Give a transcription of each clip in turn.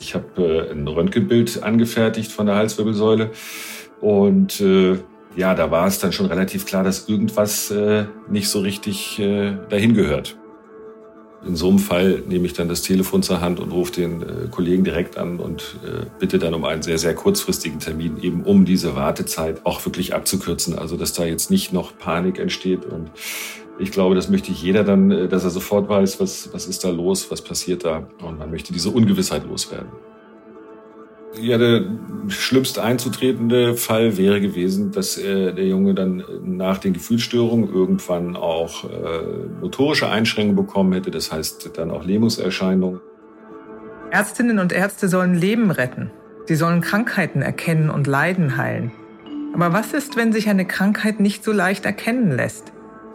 Ich habe äh, ein Röntgenbild angefertigt von der Halswirbelsäule und äh, ja, da war es dann schon relativ klar, dass irgendwas äh, nicht so richtig äh, dahin gehört. In so einem Fall nehme ich dann das Telefon zur Hand und rufe den äh, Kollegen direkt an und äh, bitte dann um einen sehr, sehr kurzfristigen Termin, eben um diese Wartezeit auch wirklich abzukürzen. Also, dass da jetzt nicht noch Panik entsteht. Und ich glaube, das möchte jeder dann, äh, dass er sofort weiß, was, was ist da los, was passiert da. Und man möchte diese Ungewissheit loswerden. Ja, der schlimmst einzutretende Fall wäre gewesen, dass äh, der Junge dann nach den Gefühlsstörungen irgendwann auch äh, motorische Einschränkungen bekommen hätte, das heißt dann auch Lähmungserscheinungen. Ärztinnen und Ärzte sollen Leben retten. Sie sollen Krankheiten erkennen und Leiden heilen. Aber was ist, wenn sich eine Krankheit nicht so leicht erkennen lässt?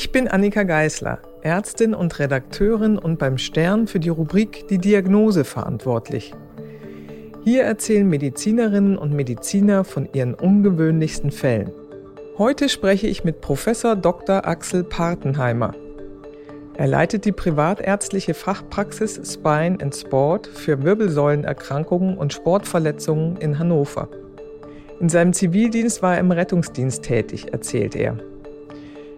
Ich bin Annika Geißler, Ärztin und Redakteurin und beim Stern für die Rubrik Die Diagnose verantwortlich. Hier erzählen Medizinerinnen und Mediziner von ihren ungewöhnlichsten Fällen. Heute spreche ich mit Professor Dr. Axel Partenheimer. Er leitet die privatärztliche Fachpraxis Spine and Sport für Wirbelsäulenerkrankungen und Sportverletzungen in Hannover. In seinem Zivildienst war er im Rettungsdienst tätig, erzählt er.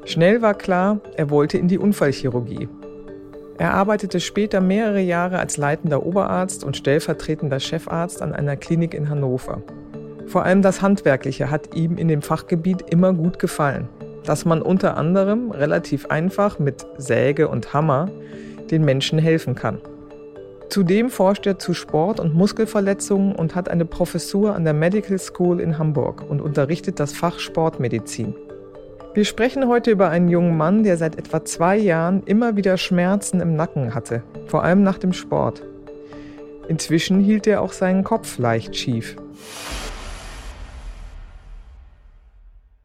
Schnell war klar, er wollte in die Unfallchirurgie er arbeitete später mehrere Jahre als leitender Oberarzt und stellvertretender Chefarzt an einer Klinik in Hannover. Vor allem das Handwerkliche hat ihm in dem Fachgebiet immer gut gefallen, dass man unter anderem relativ einfach mit Säge und Hammer den Menschen helfen kann. Zudem forscht er zu Sport- und Muskelverletzungen und hat eine Professur an der Medical School in Hamburg und unterrichtet das Fach Sportmedizin. Wir sprechen heute über einen jungen Mann, der seit etwa zwei Jahren immer wieder Schmerzen im Nacken hatte, vor allem nach dem Sport. Inzwischen hielt er auch seinen Kopf leicht schief.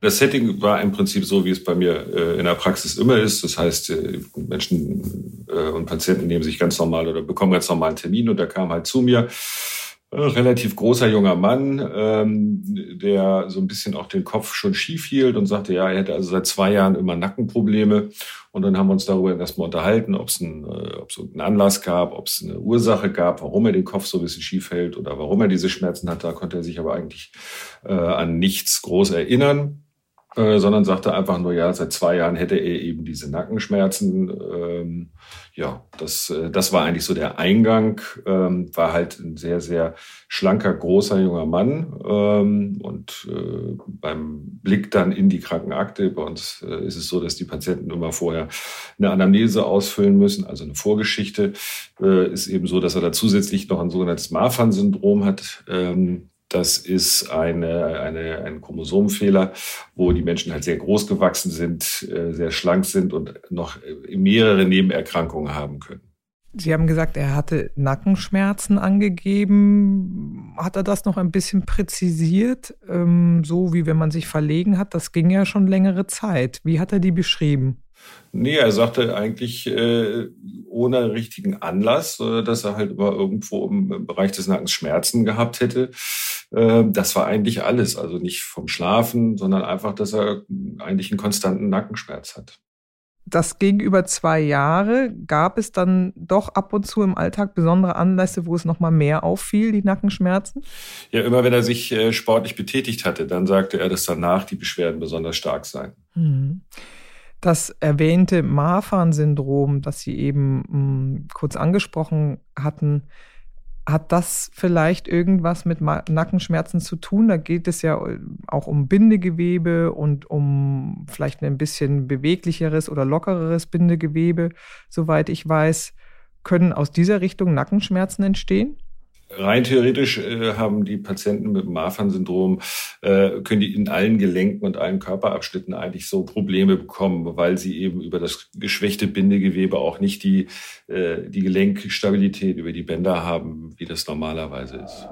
Das Setting war im Prinzip so, wie es bei mir äh, in der Praxis immer ist. Das heißt, äh, Menschen äh, und Patienten nehmen sich ganz normal oder bekommen ganz normal einen Termin und der kam halt zu mir relativ großer junger Mann, ähm, der so ein bisschen auch den Kopf schon schief hielt und sagte, ja, er hätte also seit zwei Jahren immer Nackenprobleme. Und dann haben wir uns darüber erstmal unterhalten, ob es einen, äh, einen Anlass gab, ob es eine Ursache gab, warum er den Kopf so ein bisschen schief hält oder warum er diese Schmerzen hat. Da konnte er sich aber eigentlich äh, an nichts groß erinnern. Äh, sondern sagte einfach nur, ja, seit zwei Jahren hätte er eben diese Nackenschmerzen. Ähm, ja, das, äh, das war eigentlich so der Eingang. Ähm, war halt ein sehr, sehr schlanker, großer junger Mann. Ähm, und äh, beim Blick dann in die Krankenakte, bei uns äh, ist es so, dass die Patienten immer vorher eine Anamnese ausfüllen müssen, also eine Vorgeschichte. Ist eben so, dass er da zusätzlich noch ein sogenanntes Marfan-Syndrom hat. Das ist eine, eine, ein Chromosomenfehler, wo die Menschen halt sehr groß gewachsen sind, äh, sehr schlank sind und noch mehrere Nebenerkrankungen haben können. Sie haben gesagt, er hatte Nackenschmerzen angegeben. Hat er das noch ein bisschen präzisiert? Ähm, so wie wenn man sich verlegen hat, das ging ja schon längere Zeit. Wie hat er die beschrieben? Nee, er sagte eigentlich äh, ohne richtigen Anlass, äh, dass er halt immer irgendwo im Bereich des Nackens Schmerzen gehabt hätte. Äh, das war eigentlich alles. Also nicht vom Schlafen, sondern einfach, dass er eigentlich einen konstanten Nackenschmerz hat. Das gegenüber zwei Jahre gab es dann doch ab und zu im Alltag besondere Anlässe, wo es noch mal mehr auffiel, die Nackenschmerzen? Ja, immer wenn er sich äh, sportlich betätigt hatte, dann sagte er, dass danach die Beschwerden besonders stark seien. Mhm. Das erwähnte Marfan-Syndrom, das Sie eben mh, hm, kurz angesprochen hatten, hat das vielleicht irgendwas mit Nackenschmerzen zu tun? Da geht es ja äh, auch um Bindegewebe und um vielleicht ein bisschen beweglicheres oder lockereres Bindegewebe. Soweit ich weiß, können aus dieser Richtung Nackenschmerzen entstehen? Rein theoretisch äh, haben die Patienten mit dem Marfan-Syndrom, äh, können die in allen Gelenken und allen Körperabschnitten eigentlich so Probleme bekommen, weil sie eben über das geschwächte Bindegewebe auch nicht die, äh, die Gelenkstabilität über die Bänder haben, wie das normalerweise ist.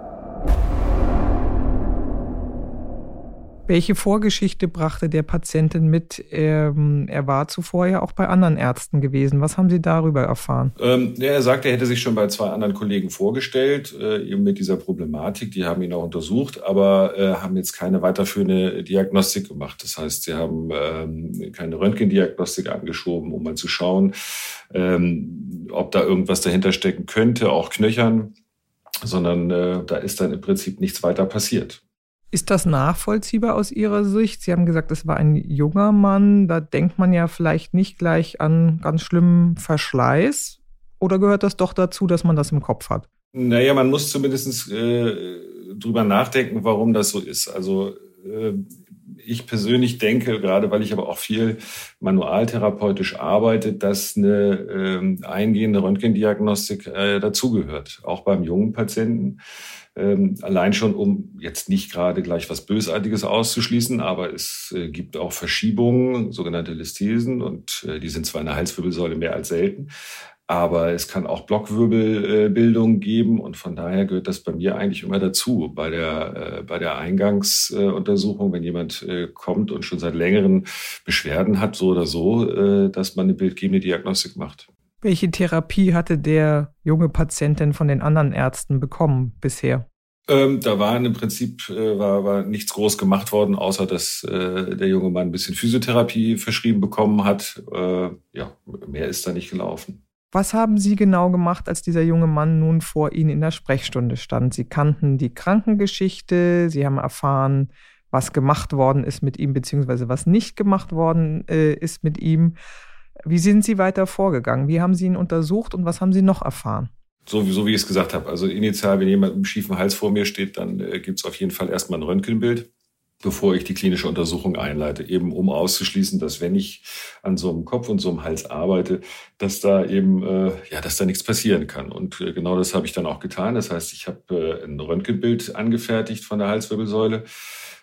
Welche Vorgeschichte brachte der Patientin mit? Ähm, er war zuvor ja auch bei anderen Ärzten gewesen. Was haben Sie darüber erfahren? Ähm, er sagte, er hätte sich schon bei zwei anderen Kollegen vorgestellt, äh, eben mit dieser Problematik. Die haben ihn auch untersucht, aber äh, haben jetzt keine weiterführende Diagnostik gemacht. Das heißt, sie haben ähm, keine Röntgendiagnostik angeschoben, um mal zu schauen, ähm, ob da irgendwas dahinter stecken könnte, auch Knöchern, sondern äh, da ist dann im Prinzip nichts weiter passiert. Ist das nachvollziehbar aus Ihrer Sicht? Sie haben gesagt, es war ein junger Mann. Da denkt man ja vielleicht nicht gleich an ganz schlimmen Verschleiß. Oder gehört das doch dazu, dass man das im Kopf hat? Naja, man muss zumindest äh, drüber nachdenken, warum das so ist. Also äh, ich persönlich denke, gerade weil ich aber auch viel manualtherapeutisch arbeite, dass eine äh, eingehende Röntgendiagnostik äh, dazugehört, auch beim jungen Patienten. Ähm, allein schon, um jetzt nicht gerade gleich was Bösartiges auszuschließen, aber es äh, gibt auch Verschiebungen, sogenannte Listhesen, und äh, die sind zwar in der Halswirbelsäule mehr als selten, aber es kann auch Blockwirbelbildung geben und von daher gehört das bei mir eigentlich immer dazu. Bei der, äh, bei der Eingangsuntersuchung, wenn jemand äh, kommt und schon seit längeren Beschwerden hat, so oder so, äh, dass man eine bildgebende Diagnostik macht. Welche Therapie hatte der junge Patient denn von den anderen Ärzten bekommen bisher? Ähm, da war im Prinzip äh, war, war nichts groß gemacht worden, außer dass äh, der junge Mann ein bisschen Physiotherapie verschrieben bekommen hat. Äh, ja, mehr ist da nicht gelaufen. Was haben Sie genau gemacht, als dieser junge Mann nun vor Ihnen in der Sprechstunde stand? Sie kannten die Krankengeschichte, Sie haben erfahren, was gemacht worden ist mit ihm, beziehungsweise was nicht gemacht worden äh, ist mit ihm. Wie sind Sie weiter vorgegangen? Wie haben Sie ihn untersucht und was haben Sie noch erfahren? So, so wie ich es gesagt habe. Also initial, wenn jemand mit einem schiefen Hals vor mir steht, dann äh, gibt es auf jeden Fall erstmal ein Röntgenbild, bevor ich die klinische Untersuchung einleite, eben um auszuschließen, dass wenn ich an so einem Kopf und so einem Hals arbeite, dass da eben äh, ja, dass da nichts passieren kann. Und äh, genau das habe ich dann auch getan. Das heißt, ich habe äh, ein Röntgenbild angefertigt von der Halswirbelsäule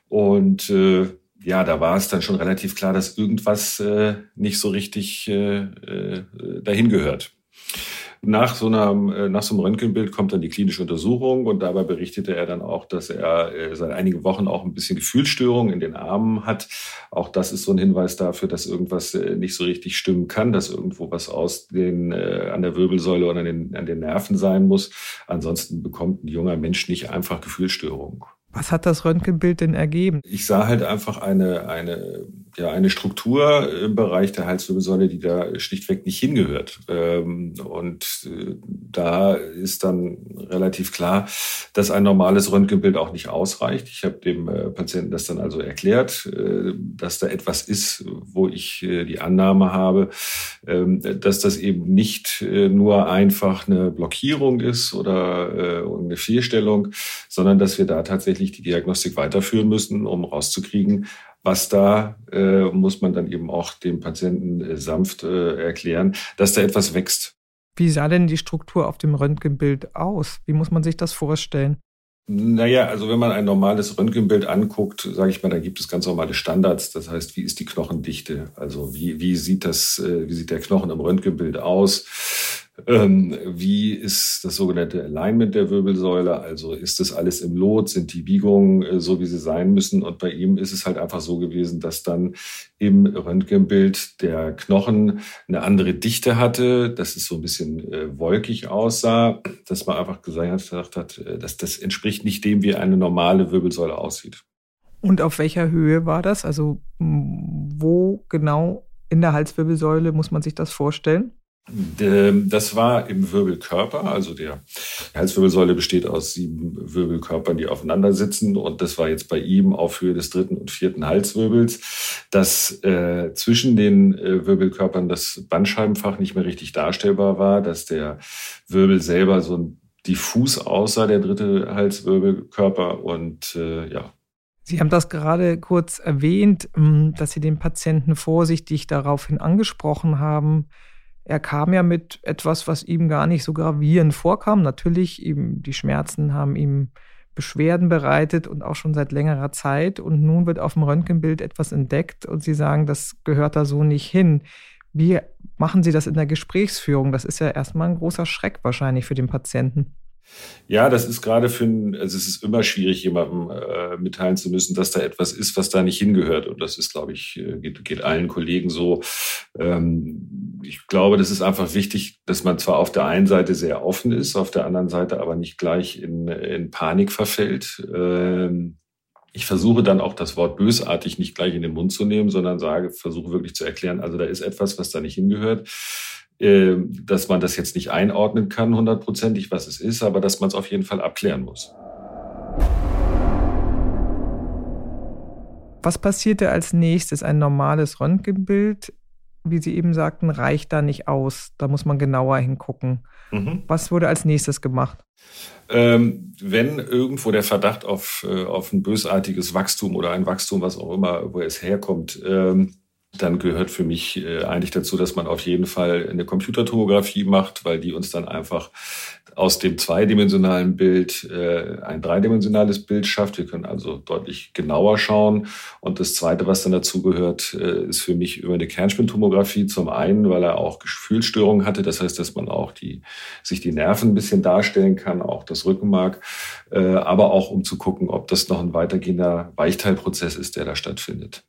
und äh, ja, da war es dann schon relativ klar, dass irgendwas äh, nicht so richtig äh, äh, dahin gehört. Nach so, einer, äh, nach so einem Röntgenbild kommt dann die klinische Untersuchung und dabei berichtete er dann auch, dass er äh, seit einigen Wochen auch ein bisschen Gefühlsstörungen in den Armen hat. Auch das ist so ein Hinweis dafür, dass irgendwas äh, nicht so richtig stimmen kann, dass irgendwo was aus den, an der Wirbelsäule oder an den, an den Nerven sein muss. Ansonsten bekommt ein junger Mensch nicht einfach Gefühlsstörungen. Was hat das Röntgenbild denn ergeben? Ich sah halt einfach eine, eine, ja, eine Struktur im Bereich der Halswirbelsäule, die da schlichtweg nicht hingehört. Ähm, und äh, da ist dann relativ klar, dass ein normales Röntgenbild auch nicht ausreicht. Ich habe dem äh, Patienten das dann also erklärt, äh, dass da etwas ist, wo ich die Annahme habe, ähm, dass das eben nicht nur einfach eine Blockierung ist oder eine Fehlstellung, sondern dass wir da tatsächlich tatsächlich die Diagnostik weiterführen müssen, um rauszukriegen, was da äh, muss man dann eben auch dem Patienten äh, sanft äh, erklären, dass da etwas wächst. Wie sah denn die Struktur auf dem Röntgenbild aus? Wie muss man sich das vorstellen? Naja, also wenn man ein normales Röntgenbild anguckt, sage ich mal, da gibt es ganz normale Standards. Das heißt, wie ist die Knochendichte? Also wie, wie sieht das, äh, wie sieht der Knochen im Röntgenbild aus? Ähm, wie ist das sogenannte Alignment der Wirbelsäule? Also ist das alles im Lot? Sind die Biegungen äh, so, wie sie sein müssen? Und bei ihm ist es halt einfach so gewesen, dass dann im Röntgenbild der Knochen eine andere Dichte hatte, dass es so ein bisschen äh, wolkig aussah, dass man einfach gesagt hat, äh, dass das entspricht nicht dem, wie eine normale Wirbelsäule aussieht. Und auf welcher Höhe war das? Also wo genau in der Halswirbelsäule muss man sich das vorstellen? Das war im Wirbelkörper, also der Halswirbelsäule besteht aus sieben Wirbelkörpern, die aufeinander sitzen. Und das war jetzt bei ihm auf Höhe des dritten und vierten Halswirbels, dass äh, zwischen den äh, Wirbelkörpern das Bandscheibenfach nicht mehr richtig darstellbar war, dass der Wirbel selber so diffus aussah, der dritte Halswirbelkörper. Und äh, ja, Sie haben das gerade kurz erwähnt, dass Sie den Patienten vorsichtig daraufhin angesprochen haben. Er kam ja mit etwas, was ihm gar nicht so gravierend vorkam. Natürlich, ihm, die Schmerzen haben ihm Beschwerden bereitet und auch schon seit längerer Zeit. Und nun wird auf dem Röntgenbild etwas entdeckt und Sie sagen, das gehört da so nicht hin. Wie machen Sie das in der Gesprächsführung? Das ist ja erstmal ein großer Schreck wahrscheinlich für den Patienten. Ja, das ist gerade für ein, also es ist immer schwierig, jemandem äh, mitteilen zu müssen, dass da etwas ist, was da nicht hingehört. Und das ist, glaube ich, äh, geht, geht allen Kollegen so. Ähm, ich glaube, das ist einfach wichtig, dass man zwar auf der einen Seite sehr offen ist, auf der anderen Seite aber nicht gleich in, in Panik verfällt. Ähm, ich versuche dann auch das Wort bösartig nicht gleich in den Mund zu nehmen, sondern sage, versuche wirklich zu erklären, also da ist etwas, was da nicht hingehört. Ähm, dass man das jetzt nicht einordnen kann, hundertprozentig, was es ist, aber dass man es auf jeden Fall abklären muss. Was passierte als nächstes? Ein normales Röntgenbild, wie Sie eben sagten, reicht da nicht aus. Da muss man genauer hingucken. Mhm. Was wurde als nächstes gemacht? Ähm, wenn irgendwo der Verdacht auf, äh, auf ein bösartiges Wachstum oder ein Wachstum, was auch immer, wo es herkommt, ähm, dann gehört für mich äh, eigentlich dazu, dass man auf jeden Fall eine Computertomographie macht, weil die uns dann einfach aus dem zweidimensionalen Bild äh, ein dreidimensionales Bild schafft. Wir können also deutlich genauer schauen. Und das Zweite, was dann dazu gehört, äh, ist für mich über eine Kernspintomographie. Zum einen, weil er auch Gefühlsstörungen hatte. Das heißt, dass man auch die, sich die Nerven ein bisschen darstellen kann, auch das Rückenmark. Aber auch um zu gucken, ob das noch ein weitergehender Weichteilprozess ist, der da stattfindet.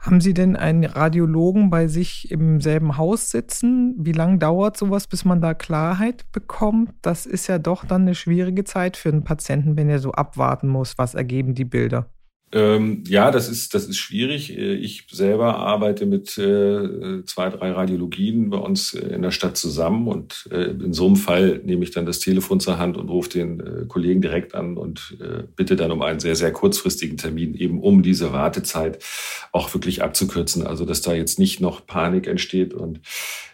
Haben Sie denn einen Radiologen bei sich im selben Haus sitzen? Wie lange dauert sowas, bis man da Klarheit bekommt? Das ist ja doch dann eine schwierige Zeit für einen Patienten, wenn er so abwarten muss, was ergeben die Bilder. Ähm, ja, das ist, das ist schwierig. Äh, ich selber arbeite mit äh, zwei, drei Radiologien bei uns äh, in der Stadt zusammen und äh, in so einem Fall nehme ich dann das Telefon zur Hand und rufe den äh, Kollegen direkt an und äh, bitte dann um einen sehr, sehr kurzfristigen Termin, eben um diese Wartezeit auch wirklich abzukürzen. Also, dass da jetzt nicht noch Panik entsteht und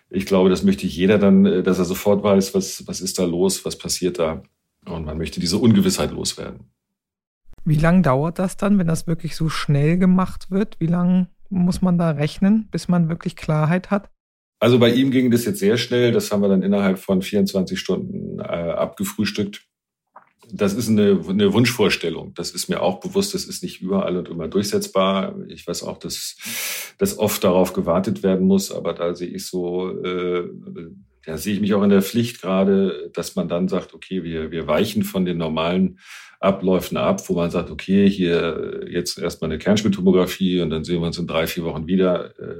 ich glaube, das möchte jeder dann, dass er sofort weiß, was, was ist da los, was passiert da. Und man möchte diese Ungewissheit loswerden. Wie lange dauert das dann, wenn das wirklich so schnell gemacht wird? Wie lange muss man da rechnen, bis man wirklich Klarheit hat? Also bei ihm ging das jetzt sehr schnell. Das haben wir dann innerhalb von 24 Stunden äh, abgefrühstückt. Das ist eine, eine Wunschvorstellung. Das ist mir auch bewusst. Das ist nicht überall und immer durchsetzbar. Ich weiß auch, dass, dass oft darauf gewartet werden muss. Aber da sehe ich so, äh, da sehe ich mich auch in der Pflicht gerade, dass man dann sagt, okay, wir, wir weichen von den normalen Abläufen ab, wo man sagt, okay, hier jetzt erstmal eine Kernspintomographie und dann sehen wir uns in drei, vier Wochen wieder. Äh,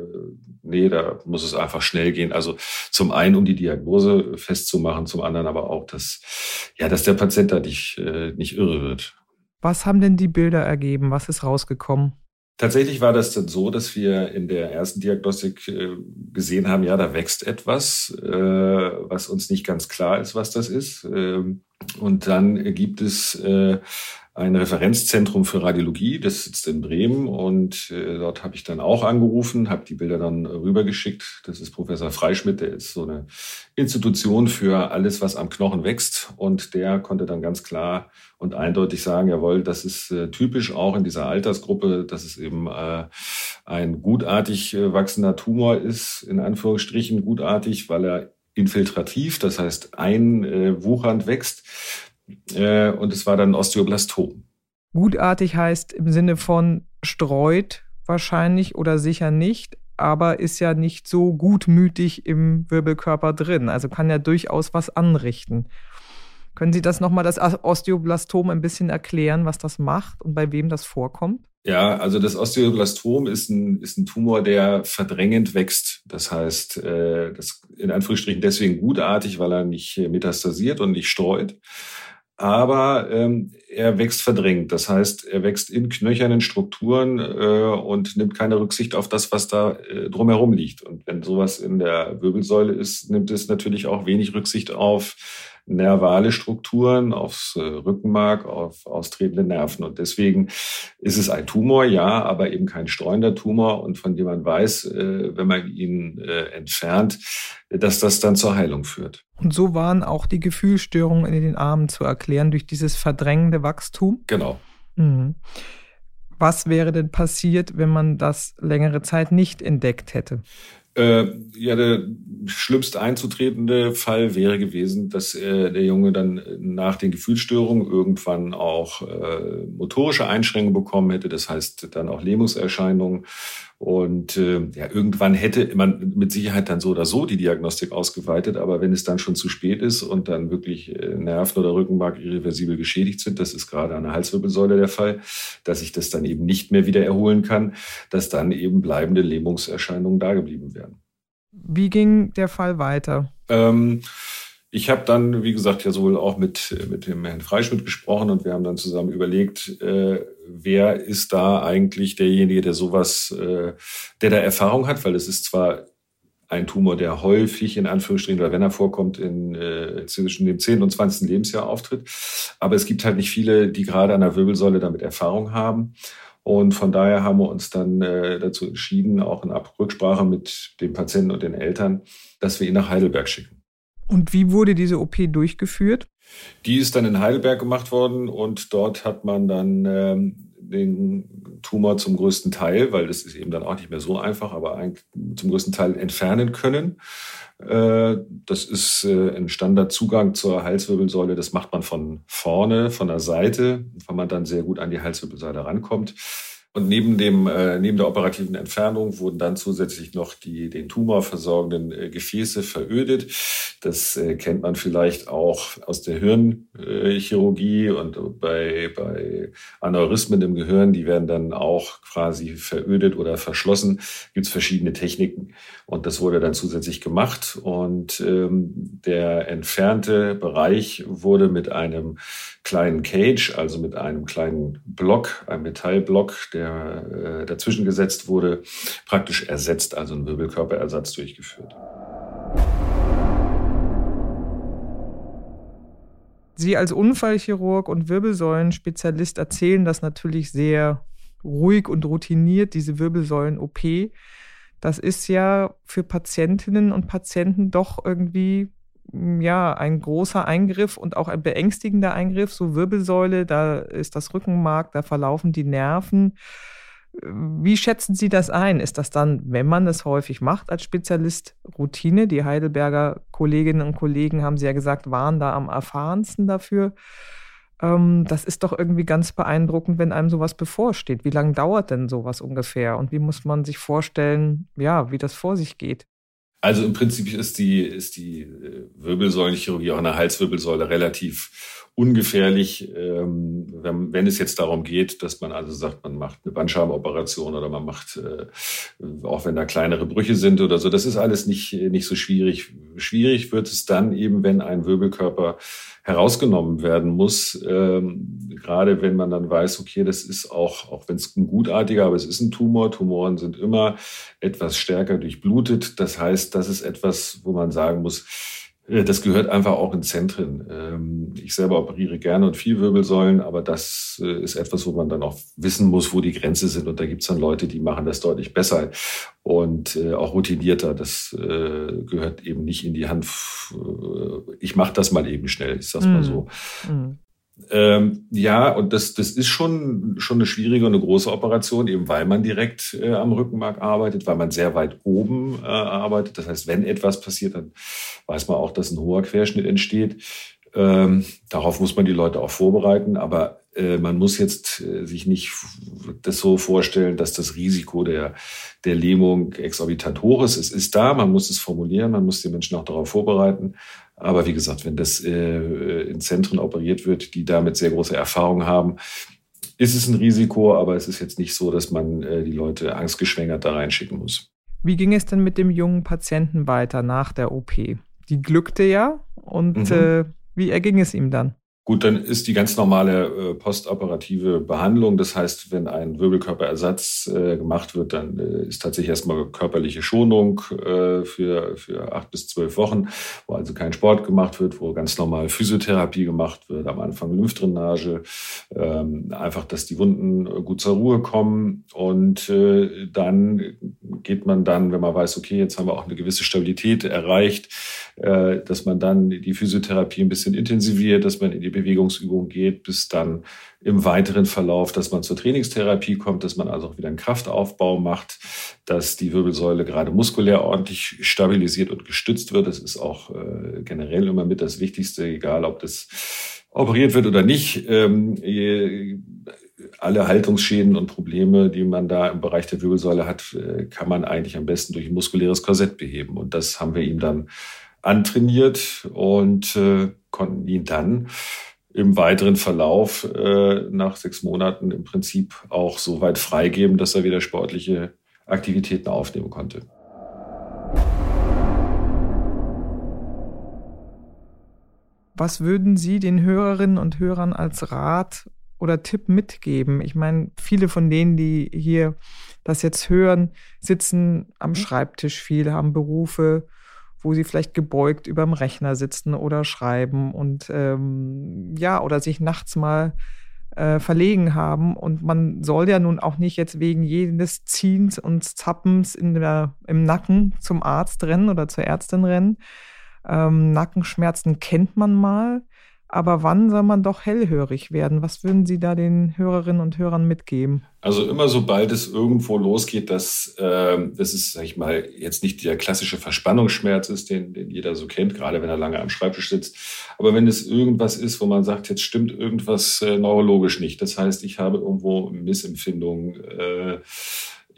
nee, da muss es einfach schnell gehen. Also zum einen, um die Diagnose festzumachen, zum anderen aber auch, dass, ja, dass der Patient da nicht, äh, nicht irre wird. Was haben denn die Bilder ergeben? Was ist rausgekommen? Tatsächlich war das dann so, dass wir in der ersten Diagnostik äh, gesehen haben, ja, da wächst etwas, äh, was uns nicht ganz klar ist, was das ist. Ähm, und dann gibt es äh, ein Referenzzentrum für Radiologie, das sitzt in Bremen und äh, dort habe ich dann auch angerufen, habe die Bilder dann rübergeschickt. Das ist Professor Freischmidt, der ist so eine Institution für alles, was am Knochen wächst und der konnte dann ganz klar und eindeutig sagen, jawohl, das ist äh, typisch auch in dieser Altersgruppe, dass es eben äh, ein gutartig äh, wachsender Tumor ist, in Anführungsstrichen gutartig, weil er infiltrativ, das heißt einwuchernd äh, wächst äh, und es war dann Osteoblastom. Gutartig heißt im Sinne von streut wahrscheinlich oder sicher nicht, aber ist ja nicht so gutmütig im Wirbelkörper drin. Also kann ja durchaus was anrichten. Können Sie das nochmal, das Osteoblastom, ein bisschen erklären, was das macht und bei wem das vorkommt? Ja, also das Osteoblastom ist ein, ist ein Tumor, der verdrängend wächst. Das heißt, äh, das in Anführungsstrichen deswegen gutartig, weil er nicht metastasiert und nicht streut aber ähm, er wächst verdrängt. Das heißt, er wächst in knöchernen Strukturen äh, und nimmt keine Rücksicht auf das, was da äh, drumherum liegt. Und wenn sowas in der Wirbelsäule ist, nimmt es natürlich auch wenig Rücksicht auf nervale Strukturen, aufs äh, Rückenmark, auf austretende Nerven. Und deswegen ist es ein Tumor, ja, aber eben kein streuender Tumor und von dem man weiß, äh, wenn man ihn äh, entfernt, dass das dann zur Heilung führt. Und so waren auch die Gefühlsstörungen in den Armen zu erklären durch dieses verdrängende Wachstum? Genau. Mhm. Was wäre denn passiert, wenn man das längere Zeit nicht entdeckt hätte? Äh, ja, der schlimmst einzutretende Fall wäre gewesen, dass äh, der Junge dann nach den Gefühlsstörungen irgendwann auch äh, motorische Einschränkungen bekommen hätte, das heißt dann auch Lähmungserscheinungen. Und äh, ja, irgendwann hätte man mit Sicherheit dann so oder so die Diagnostik ausgeweitet, aber wenn es dann schon zu spät ist und dann wirklich äh, Nerven oder Rückenmark irreversibel geschädigt sind, das ist gerade an der Halswirbelsäule der Fall, dass ich das dann eben nicht mehr wieder erholen kann, dass dann eben bleibende Lähmungserscheinungen da geblieben wären. Wie ging der Fall weiter? Ähm, ich habe dann, wie gesagt, ja sowohl auch mit, mit dem Herrn Freischmidt gesprochen und wir haben dann zusammen überlegt, äh, wer ist da eigentlich derjenige, der sowas, äh, der da Erfahrung hat, weil es ist zwar ein Tumor, der häufig in Anführungsstrichen oder wenn er vorkommt, in, äh, zwischen dem 10. und 20. Lebensjahr auftritt. Aber es gibt halt nicht viele, die gerade an der Wirbelsäule damit Erfahrung haben. Und von daher haben wir uns dann äh, dazu entschieden, auch in Rücksprache mit dem Patienten und den Eltern, dass wir ihn nach Heidelberg schicken. Und wie wurde diese OP durchgeführt? Die ist dann in Heidelberg gemacht worden und dort hat man dann ähm, den Tumor zum größten Teil, weil das ist eben dann auch nicht mehr so einfach, aber zum größten Teil entfernen können. Äh, das ist äh, ein Standardzugang zur Halswirbelsäule. Das macht man von vorne, von der Seite, weil man dann sehr gut an die Halswirbelsäule rankommt. Und neben, dem, äh, neben der operativen Entfernung wurden dann zusätzlich noch die den Tumor versorgenden äh, Gefäße verödet. Das äh, kennt man vielleicht auch aus der Hirnchirurgie und bei, bei Aneurysmen im Gehirn, die werden dann auch quasi verödet oder verschlossen. Gibt es verschiedene Techniken. Und das wurde dann zusätzlich gemacht. Und ähm, der entfernte Bereich wurde mit einem kleinen Cage, also mit einem kleinen Block, einem Metallblock, der äh, dazwischen gesetzt wurde, praktisch ersetzt, also ein Wirbelkörperersatz durchgeführt. Sie als Unfallchirurg und Wirbelsäulenspezialist erzählen das natürlich sehr ruhig und routiniert, diese Wirbelsäulen-OP. Das ist ja für Patientinnen und Patienten doch irgendwie ja, ein großer Eingriff und auch ein beängstigender Eingriff, so Wirbelsäule, da ist das Rückenmark, da verlaufen die Nerven. Wie schätzen Sie das ein? Ist das dann, wenn man es häufig macht als Spezialist, Routine? Die Heidelberger Kolleginnen und Kollegen haben Sie ja gesagt, waren da am erfahrensten dafür. Ähm, das ist doch irgendwie ganz beeindruckend, wenn einem sowas bevorsteht. Wie lange dauert denn sowas ungefähr? Und wie muss man sich vorstellen, ja, wie das vor sich geht? Also im Prinzip ist die, ist die äh, Wirbelsäulenchirurgie auch an der Halswirbelsäule relativ ungefährlich, ähm, wenn, es jetzt darum geht, dass man also sagt, man macht eine Bandscheibenoperation oder man macht, äh, auch wenn da kleinere Brüche sind oder so, das ist alles nicht, nicht so schwierig. Schwierig wird es dann eben, wenn ein Wirbelkörper herausgenommen werden muss, ähm, gerade wenn man dann weiß, okay, das ist auch, auch wenn es ein gutartiger, aber es ist ein Tumor. Tumoren sind immer etwas stärker durchblutet. Das heißt, das ist etwas, wo man sagen muss, das gehört einfach auch in Zentren. Ähm, ich selber operiere gerne und viel Wirbelsäulen, aber das äh, ist etwas, wo man dann auch wissen muss, wo die Grenze sind. Und da gibt es dann Leute, die machen das deutlich besser und äh, auch routinierter. Das gehört eben nicht in die Hand. Ich mache das mal eben schnell, ist das mm. mal so. Mm. Ähm, ja, und das, das ist schon, schon eine schwierige und eine große Operation, eben weil man direkt äh, am Rückenmark arbeitet, weil man sehr weit oben äh, arbeitet. Das heißt, wenn etwas passiert, dann weiß man auch, dass ein hoher Querschnitt entsteht. Ähm, darauf muss man die Leute auch vorbereiten, aber äh, man muss jetzt äh, sich nicht das so vorstellen, dass das Risiko der, der Lähmung exorbitant hoch ist. Es ist da, man muss es formulieren, man muss die Menschen auch darauf vorbereiten. Aber wie gesagt, wenn das äh, in Zentren operiert wird, die damit sehr große Erfahrung haben, ist es ein Risiko, aber es ist jetzt nicht so, dass man äh, die Leute angstgeschwängert da reinschicken muss. Wie ging es denn mit dem jungen Patienten weiter nach der OP? Die glückte ja und mhm. äh, wie erging es ihm dann? Gut, dann ist die ganz normale äh, postoperative Behandlung. Das heißt, wenn ein Wirbelkörperersatz äh, gemacht wird, dann äh, ist tatsächlich erstmal körperliche Schonung äh, für, für acht bis zwölf Wochen, wo also kein Sport gemacht wird, wo ganz normal Physiotherapie gemacht wird, am Anfang Lymphdrainage, ähm, einfach, dass die Wunden gut zur Ruhe kommen. Und äh, dann geht man dann, wenn man weiß, okay, jetzt haben wir auch eine gewisse Stabilität erreicht, äh, dass man dann die Physiotherapie ein bisschen intensiviert, dass man in die Bewegungsübung geht, bis dann im weiteren Verlauf, dass man zur Trainingstherapie kommt, dass man also auch wieder einen Kraftaufbau macht, dass die Wirbelsäule gerade muskulär ordentlich stabilisiert und gestützt wird. Das ist auch äh, generell immer mit das Wichtigste, egal ob das operiert wird oder nicht. Ähm, alle Haltungsschäden und Probleme, die man da im Bereich der Wirbelsäule hat, äh, kann man eigentlich am besten durch ein muskuläres Korsett beheben. Und das haben wir ihm dann antrainiert und äh, konnten ihn dann im weiteren Verlauf äh, nach sechs Monaten im Prinzip auch so weit freigeben, dass er wieder sportliche Aktivitäten aufnehmen konnte. Was würden Sie den Hörerinnen und Hörern als Rat oder Tipp mitgeben? Ich meine, viele von denen, die hier das jetzt hören, sitzen am Schreibtisch viel, haben Berufe, wo sie vielleicht gebeugt über dem Rechner sitzen oder schreiben und ähm, ja, oder sich nachts mal äh, verlegen haben. Und man soll ja nun auch nicht jetzt wegen jedes Ziehens und Zappens in der, im Nacken zum Arzt rennen oder zur Ärztin rennen. Ähm, Nackenschmerzen kennt man mal. Aber wann soll man doch hellhörig werden? Was würden Sie da den Hörerinnen und Hörern mitgeben? Also immer sobald es irgendwo losgeht, dass äh, das ist, sag ich mal, jetzt nicht der klassische Verspannungsschmerz ist, den, den jeder so kennt, gerade wenn er lange am Schreibtisch sitzt. Aber wenn es irgendwas ist, wo man sagt, jetzt stimmt irgendwas äh, neurologisch nicht. Das heißt, ich habe irgendwo Missempfindungen. Äh,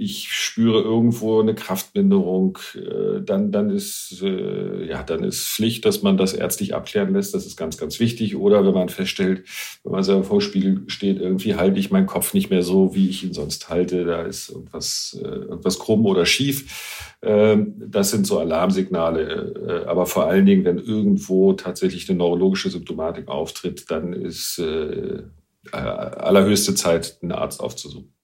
ich spüre irgendwo eine Kraftminderung, äh, dann, dann, ist, äh, ja, dann ist Pflicht, dass man das ärztlich abklären lässt. Das ist ganz, ganz wichtig. Oder wenn man feststellt, wenn man selber vor Spiegel steht, irgendwie halte ich meinen Kopf nicht mehr so, wie ich ihn sonst halte. Da ist irgendwas, äh, irgendwas krumm oder schief. Ähm, das sind so Alarmsignale. Aber vor allen Dingen, wenn irgendwo tatsächlich eine neurologische Symptomatik auftritt, dann ist allerhöchste Zeit, einen Arzt aufzusuchen.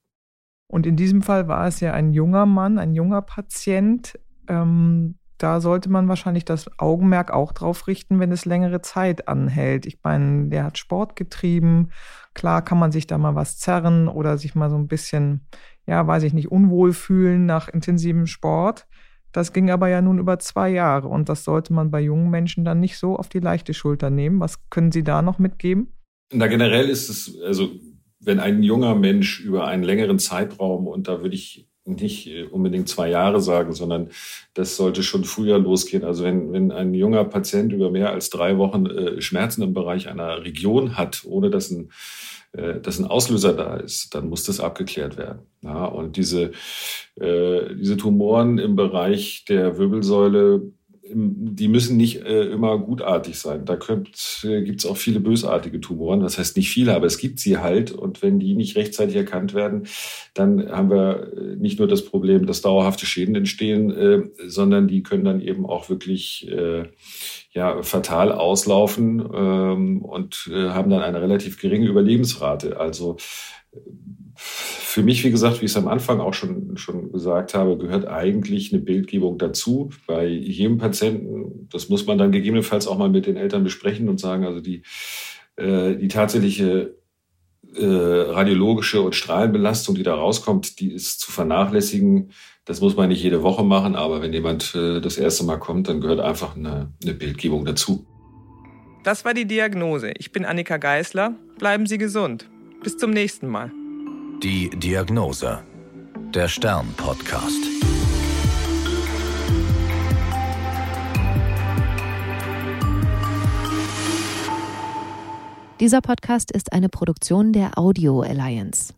Und in diesem Fall war es ja ein junger Mann, ein junger Patient. Ähm, da sollte man wahrscheinlich das Augenmerk auch drauf richten, wenn es längere Zeit anhält. Ich meine, der hat Sport getrieben. Klar kann man sich da mal was zerren oder sich mal so ein bisschen, ja, weiß ich nicht, unwohl fühlen nach intensivem Sport. Das ging aber ja nun über zwei Jahre und das sollte man bei jungen Menschen dann nicht so auf die leichte Schulter nehmen. Was können Sie da noch mitgeben? Na, generell ist es, also wenn ein junger Mensch über einen längeren Zeitraum, und da würde ich nicht äh, unbedingt zwei Jahre sagen, sondern das sollte schon früher losgehen. Also wenn, wenn ein junger Patient über mehr als drei Wochen äh, Schmerzen im Bereich einer Region hat, ohne dass ein, äh, dass ein Auslöser da ist, dann muss das abgeklärt werden. Ja, und diese, äh, diese Tumoren im Bereich der Wirbelsäule die müssen nicht äh, immer gutartig sein. Da äh, gibt es auch viele bösartige Tumoren. Das heißt nicht viele, aber es gibt sie halt. Und wenn die nicht rechtzeitig erkannt werden, dann haben wir äh, nicht nur das Problem, dass dauerhafte Schäden entstehen, äh, sondern die können dann eben auch wirklich äh, ja, fatal auslaufen ähm, und haben dann eine relativ geringe Überlebensrate. Also für mich, wie gesagt, wie ich es am Anfang auch schon, schon gesagt habe, gehört eigentlich eine Bildgebung dazu. Bei jedem Patienten, das muss man dann gegebenenfalls auch mal mit den Eltern besprechen und sagen, also die, äh, die tatsächliche äh, radiologische und Strahlenbelastung, die da rauskommt, die ist zu vernachlässigen. Das muss man nicht jede Woche machen, aber wenn jemand äh, das erste Mal kommt, dann gehört einfach eine, eine Bildgebung dazu. Das war die Diagnose. Ich bin Annika Geißler. Bleiben Sie gesund. Bis zum nächsten Mal. Die Diagnose. Der Stern-Podcast. Dieser Podcast ist eine Produktion der Audio Alliance.